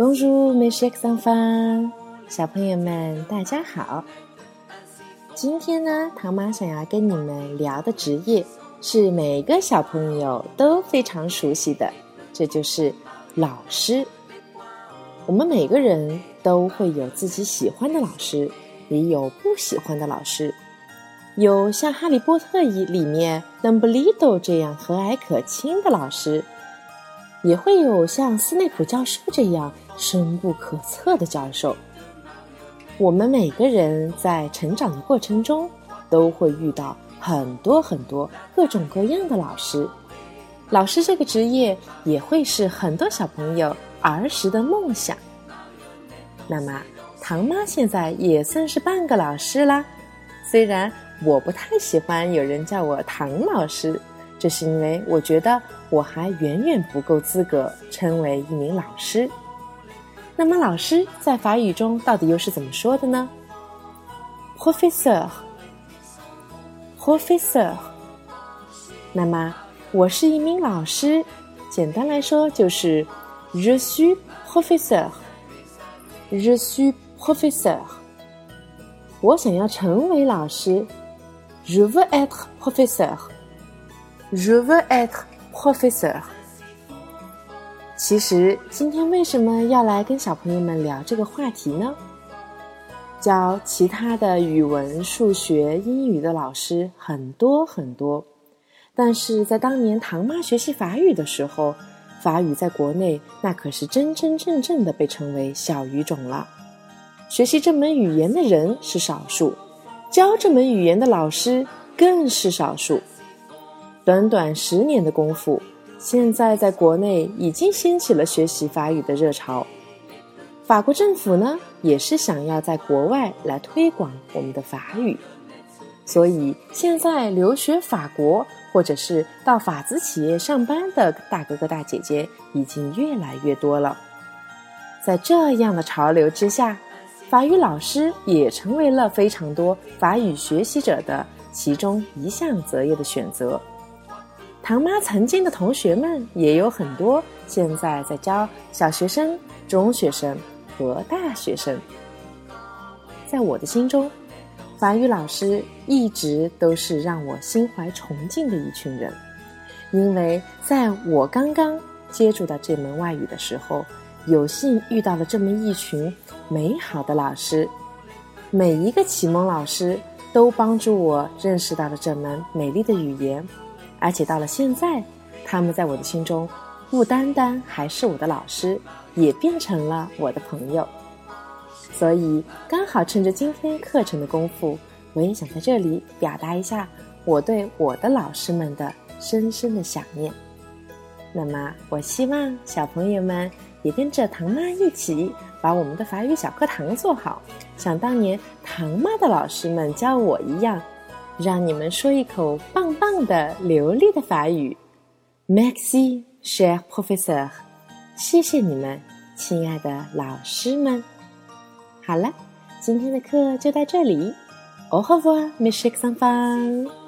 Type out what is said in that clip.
Shake some fun，小朋友们大家好。今天呢，唐妈想要跟你们聊的职业是每个小朋友都非常熟悉的，这就是老师。我们每个人都会有自己喜欢的老师，也有不喜欢的老师。有像《哈利波特》里面邓布利多这样和蔼可亲的老师。也会有像斯内普教授这样深不可测的教授。我们每个人在成长的过程中，都会遇到很多很多各种各样的老师。老师这个职业也会是很多小朋友儿时的梦想。那么，唐妈现在也算是半个老师啦。虽然我不太喜欢有人叫我唐老师。这是因为我觉得我还远远不够资格称为一名老师。那么，老师在法语中到底又是怎么说的呢？Professor，Professor。那么，我是一名老师，简单来说就是 Je suis professeur，Je suis professeur。我想要成为老师，Je veux être professeur。Je veux être professeur。其实今天为什么要来跟小朋友们聊这个话题呢？教其他的语文、数学、英语的老师很多很多，但是在当年唐妈学习法语的时候，法语在国内那可是真真正正的被称为小语种了。学习这门语言的人是少数，教这门语言的老师更是少数。短短十年的功夫，现在在国内已经掀起了学习法语的热潮。法国政府呢，也是想要在国外来推广我们的法语，所以现在留学法国或者是到法资企业上班的大哥哥大姐姐已经越来越多了。在这样的潮流之下，法语老师也成为了非常多法语学习者的其中一项择业的选择。唐妈曾经的同学们也有很多，现在在教小学生、中学生和大学生。在我的心中，法语老师一直都是让我心怀崇敬的一群人，因为在我刚刚接触到这门外语的时候，有幸遇到了这么一群美好的老师。每一个启蒙老师都帮助我认识到了这门美丽的语言。而且到了现在，他们在我的心中不单单还是我的老师，也变成了我的朋友。所以刚好趁着今天课程的功夫，我也想在这里表达一下我对我的老师们的深深的想念。那么，我希望小朋友们也跟着唐妈一起把我们的法语小课堂做好，像当年唐妈的老师们教我一样。让你们说一口棒棒的流利的法语，Merci, cher professeur，谢谢你们，亲爱的老师们。好了，今天的课就到这里，Au revoir, mes chers enfants。